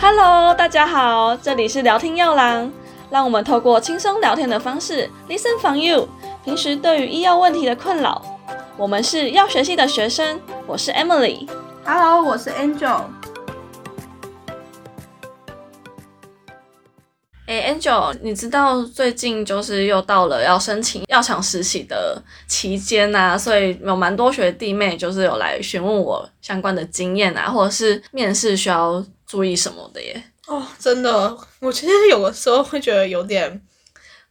Hello，大家好，这里是聊天药郎，让我们透过轻松聊天的方式，listen for you。平时对于医药问题的困扰，我们是药学系的学生，我是 Emily。Hello，我是 Angel。，Angel，你知道最近就是又到了要申请药厂实习的期间呐、所以有蛮多学弟妹就是有来询问我相关的经验啊，或者是面试需要注意什么的耶。哦，真的，我其实有的时候会觉得有点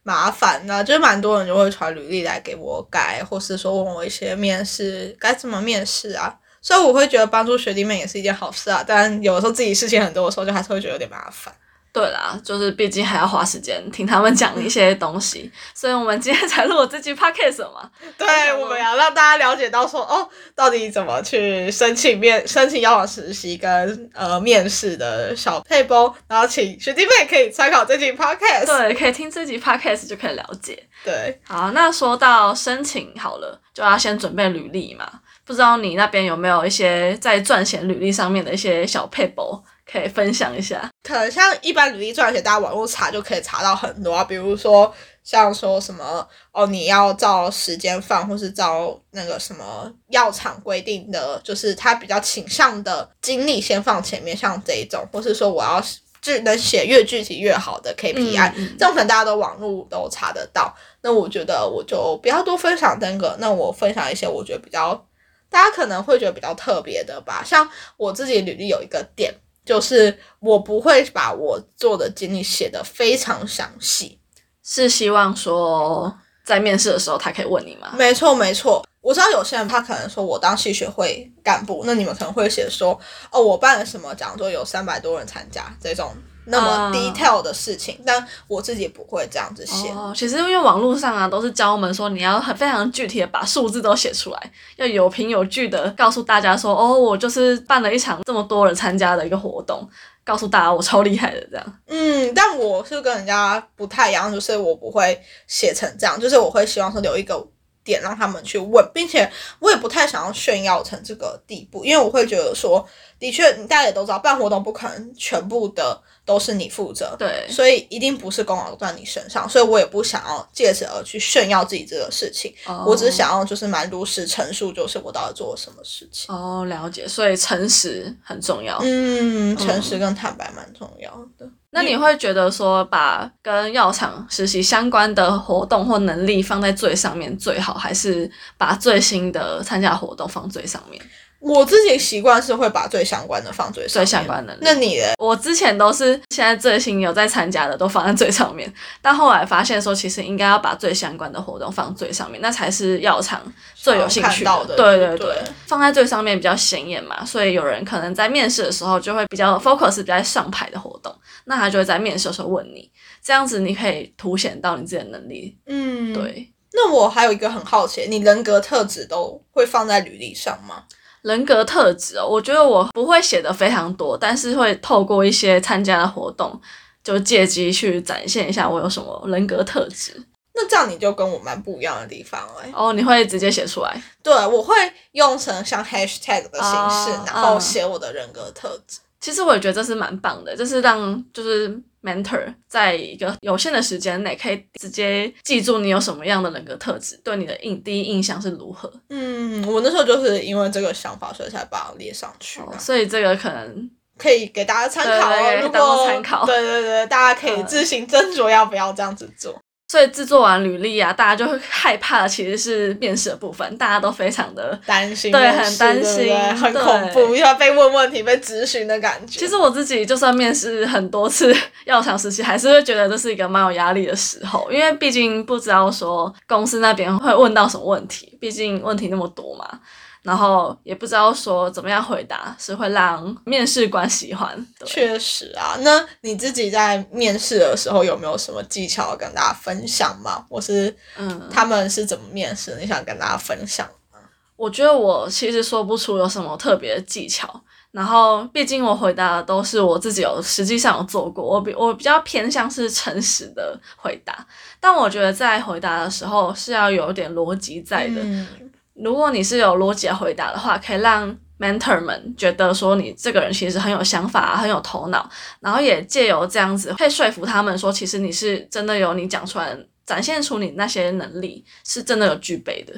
麻烦呐、就是蛮多人就会传履历来给我改，或是说问我一些面试该怎么面试啊。所以我会觉得帮助学弟妹也是一件好事啊，但有的时候自己事情很多的时候，就还是会觉得有点麻烦。对啦，就是毕竟还要花时间听他们讲一些东西，所以我们今天才录这期 podcast 嘛。对，我们要让大家了解到说，哦，到底怎么去申请面申请要往实习跟呃面试的小配包，然后请学弟妹可以参考这期 podcast。对，可以听这集 podcast 就可以了解。对，好，那说到申请好了，就要先准备履历嘛。不知道你那边有没有一些在撰写履历上面的一些小配博可以分享一下？可能像一般履历撰写，大家网络查就可以查到很多啊，比如说像说什么哦，你要照时间放，或是照那个什么药厂规定的，就是他比较倾向的经历先放前面，像这一种，或是说我要就能写越具体越好的 KPI，、这种可能大家都网络都查得到。那我觉得我就不要多分享这个，那我分享一些我觉得比较大家可能会觉得比较特别的吧，像我自己履历有一个点。就是我不会把我做的经历写得非常详细。是希望说在面试的时候他可以问你吗？没错，没错。我知道有些人他可能说我当系学会干部，那你们可能会写说哦，我办了什么讲座，有三百多人参加这种那么啊 detail 的事情，但我自己不会这样子写。哦，其实因为网络上啊都是教我们说你要很非常具体的把数字都写出来，要有凭有据的告诉大家说哦，我就是办了一场这么多人参加的一个活动，告诉大家我超厉害的这样。嗯，但我是跟人家不太一样，就是我不会写成这样，就是我会希望说留一个点让他们去问，并且我也不太想要炫耀成这个地步，因为我会觉得说，的确大家也都知道，办活动不可能全部的都是你负责，对，所以一定不是功劳都在你身上，所以我也不想要借此而去炫耀自己这个事情，哦我只想要就是蛮如实陈述，就是我到底做了什么事情。哦，了解，所以诚实很重要。嗯，诚实跟坦白蛮重要的。那你会觉得说，把跟药厂实习相关的活动或能力放在最上面最好，还是把最新的参加活动放最上面？我自己习惯是会把最相关的放最上最面相关的。那你嘞？我之前都是现在最新有在参加的都放在最上面，但后来发现说，其实应该要把最相关的活动放最上面，那才是药厂最有兴趣到的对对对放在最上面比较显眼嘛，所以有人可能在面试的时候就会比较 focus 比较上排的活动，那他就会在面试的时候问你，这样子你可以凸显到你自己的能力。嗯，。对，那我还有一个很好奇，你人格特质都会放在履历上吗？人格特质哦，我觉得我不会写的非常多，但是会透过一些参加的活动，就借机去展现一下我有什么人格特质。那这样你就跟我蛮不一样的地方哎、哦，你会直接写出来？对，我会用成像 hashtag 的形式，哦然后嗯写我的人格特质。其实我也觉得这是蛮棒的，就是让就是 mentor 在一个有限的时间内，可以直接记住你有什么样的人格特质，对你的印第一印象是如何。嗯，我那时候就是因为这个想法，所以才把它列上去所以这个可能可以给大家参考哦。如果参考对对对，大家可以嗯自行斟酌要不要这样子做。所以制作完履历啊，大家就会害怕的其实是面试的部分，大家都非常的。担心对很担心很恐怖，要被问问题、被咨询的感觉。其实我自己就算面试很多次药厂实习，还是会觉得这是一个蛮有压力的时候，因为毕竟不知道说公司那边会问到什么问题，毕竟问题那么多嘛。然后也不知道说怎么样回答是会让面试官喜欢。对确实啊，那你自己在面试的时候有没有什么技巧要跟大家分享吗？我是嗯，他们是怎么面试？你想跟大家分享？我觉得我其实说不出有什么特别的技巧。然后，毕竟我回答的都是我自己有实际上有做过，我比我比较偏向是诚实的回答。但我觉得在回答的时候是要有点逻辑在的。嗯如果你是有逻辑的回答的话，可以让 mentor 们觉得说你这个人其实很有想法、很有头脑，然后也借由这样子可以说服他们说，其实你是真的有你讲出来、展现出你那些能力是真的有具备的。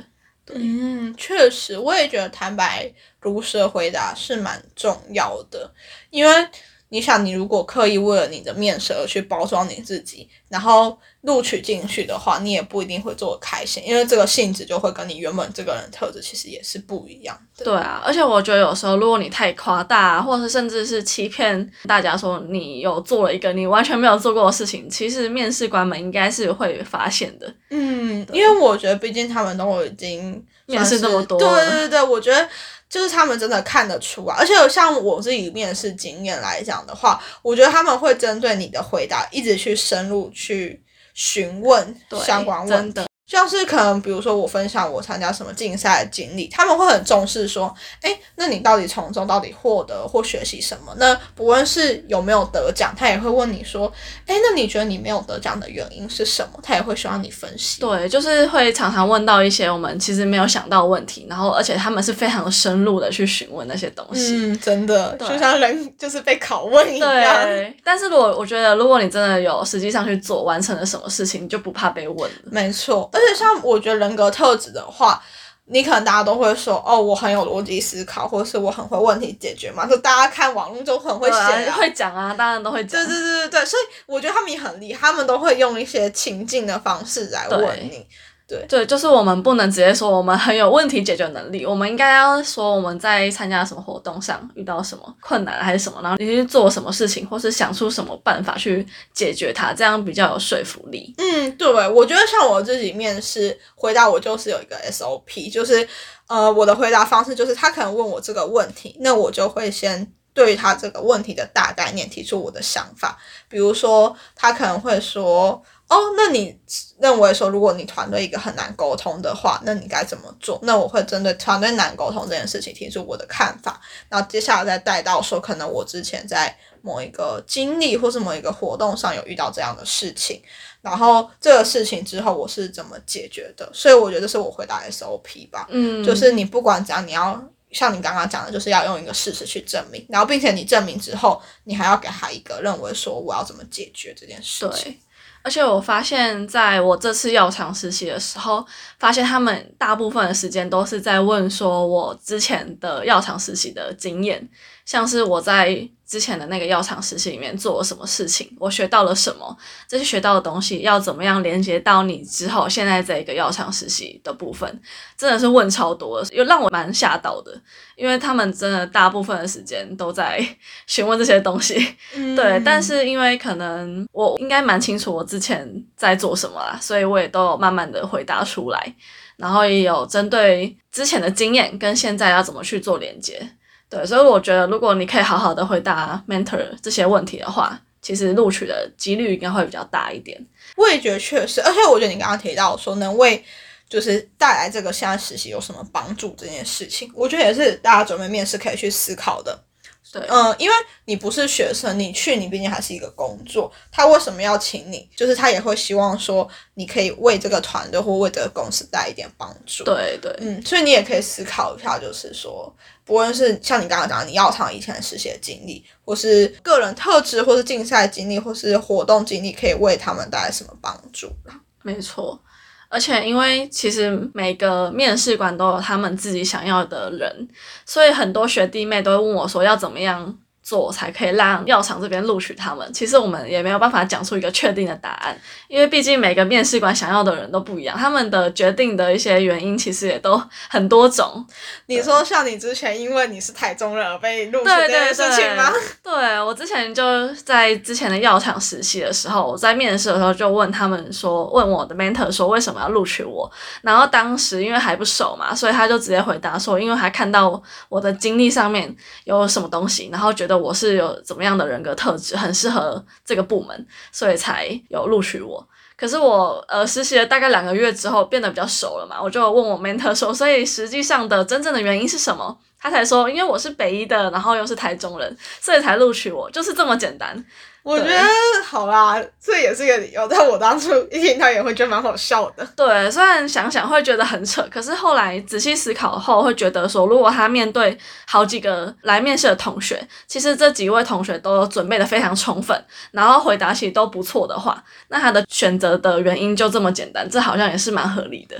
嗯，确实，我也觉得坦白如实的回答是蛮重要的，因为你想，你如果刻意为了你的面试而去包装你自己，然后录取进去的话，你也不一定会做的开心，因为这个性质就会跟你原本这个人特质其实也是不一样的。对啊，而且我觉得有时候如果你太夸大，或者是甚至是欺骗大家说你有做了一个你完全没有做过的事情，其实面试官们应该是会发现的。嗯，因为我觉得毕竟他们都已经面试那么多，对对对对，我觉得。就是他们真的看得出啊，而且像我自己面试经验来讲的话，我觉得他们会针对你的回答一直去深入去询问相关问题。像是可能，比如说我分享我参加什么竞赛的经历，他们会很重视说，哎，那你到底从中到底获得或学习什么？那不论是有没有得奖，他也会问你说，哎，那你觉得你没有得奖的原因是什么？他也会希望你分析。对，就是会常常问到一些我们其实没有想到问题，然后而且他们是非常深入的去询问那些东西。嗯，真的，就像人就是被拷问一样。对，但是如果我觉得，如果你真的有实际上去做，完成了什么事情，你就不怕被问了。没错。而且像我觉得人格特质的话，你可能大家都会说哦，我很有逻辑思考，或者是我很会问题解决嘛。就大家看网络就很会写，会讲啊，当然都会讲。对对对对对，所以我觉得他们也很厉害，他们都会用一些情境的方式来问你。对对，就是我们不能直接说我们很有问题解决能力，我们应该要说我们在参加什么活动上遇到什么困难还是什么，然后你去做什么事情，或是想出什么办法去解决它，这样比较有说服力。嗯，对，我觉得像我自己面试回答，我就是有一个 SOP，就是呃，我的回答方式就是他可能问我这个问题，那我就会先对他这个问题的大概念提出我的想法，比如说他可能会说。哦，那你认为说，如果你团队一个很难沟通的话，那你该怎么做？那我会针对团队难沟通这件事情提出我的看法，然后接下来再带到说，可能我之前在某一个经历或是某一个活动上有遇到这样的事情，然后这个事情之后我是怎么解决的？所以我觉得这是我回答 SOP 吧，嗯，就是你不管怎样，你要像你刚刚讲的，就是要用一个事实去证明，然后并且你证明之后，你还要给他一个认为说我要怎么解决这件事情。而且我发现，在我这次药厂实习的时候，发现他们大部分的时间都是在问说我之前的药厂实习的经验，像是我在。之前的那个药厂实习里面做了什么事情？我学到了什么？这些学到的东西要怎么样连接到你之后现在这一个药厂实习的部分？真的是问超多，又让我蛮吓到的，因为他们真的大部分的时间都在 询问这些东西。对，但是因为可能我应该蛮清楚我之前在做什么啦，所以我也都有慢慢的回答出来，然后也有针对之前的经验跟现在要怎么去做连接。对，所以我觉得，如果你可以好好的回答 mentor 这些问题的话，其实录取的几率应该会比较大一点。我也觉得确实，而且我觉得你刚刚提到说能为就是带来这个现在实习有什么帮助这件事情，我觉得也是大家准备面试可以去思考的。对，嗯，因为你不是学生，你去你毕竟还是一个工作，他为什么要请你？就是他也会希望说你可以为这个团队或为这个公司带一点帮助。对对，嗯，所以你也可以思考一下，就是说，不论是像你刚刚讲，你药厂以前实习的经历，或是个人特质，或是竞赛经历，或是活动经历，可以为他们带来什么帮助没错。而且，因为其实每个面试官都有他们自己想要的人，所以很多学弟妹都会问我说要怎么样。做才可以让药厂这边录取他们。其实我们也没有办法讲出一个确定的答案，因为毕竟每个面试官想要的人都不一样，他们的决定的一些原因其实也都很多种。你说像你之前因为你是台中人而被录取这件事情吗？对我之前就在之前的药厂实习的时候，我在面试的时候就问他们说，问我的 mentor 说为什么要录取我？然后当时因为还不熟嘛，所以他就直接回答说，因为他看到我的经历上面有什么东西，然后觉得。我是有怎么样的人格特质，很适合这个部门，所以才有录取我。可是我呃实习了大概两个月之后，变得比较熟了嘛，我就问我 mentor 说，所以实际上的真正的原因是什么？他才说，因为我是北医的，然后又是台中人，所以才录取我，就是这么简单。我觉得好啦，这也是一个理由。但我当初一听到也会觉得蛮好笑的。对，虽然想想会觉得很扯，可是后来仔细思考后，会觉得说，如果他面对好几个来面试的同学，其实这几位同学都准备的非常充分，然后回答其实都不错的话，那他的选择的原因就这么简单，这好像也是蛮合理的。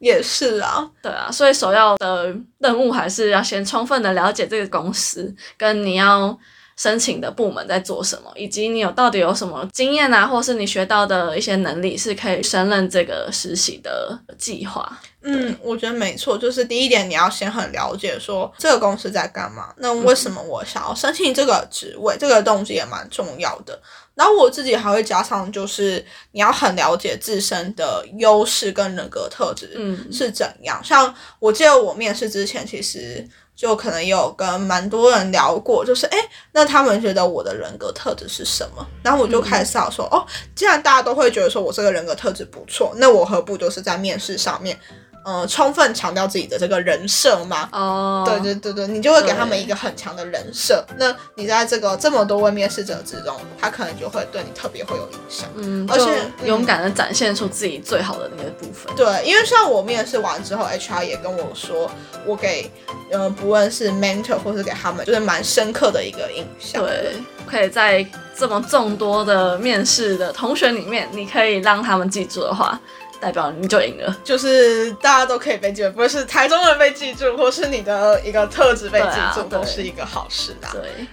也是啊，对啊，所以首要的任务还是要先充分的了解这个公司，跟你要。申请的部门在做什么，以及你有到底有什么经验啊，或是你学到的一些能力，是可以胜任这个实习的计划。嗯，我觉得没错，就是第一点，你要先很了解说这个公司在干嘛，那为什么我想要申请这个职位，这个动机也蛮重要的。然后我自己还会加上，就是你要很了解自身的优势跟人格特质是怎样。像我记得我面试之前，其实。就可能有跟蛮多人聊过，就是哎，那他们觉得我的人格特质是什么？然后我就开始思考说，哦，既然大家都会觉得说我这个人格特质不错，那我何不就是在面试上面。呃，充分强调自己的这个人设嘛？哦，对对对对，你就会给他们一个很强的人设。那你在这个这么多位面试者之中，他可能就会对你特别会有影响。嗯，而且勇敢的展现出自己最好的那个部分。对，因为像我面试完之后，HR 也跟我说，我给呃不论是 mentor 或是给他们，就是蛮深刻的一个印象。对，可以在这么众多的面试的同学里面，你可以让他们记住的话。代表你就赢了，就是大家都可以被记住，不是台中人被记住，或是你的一个特质被记住，都是一个好事的。对。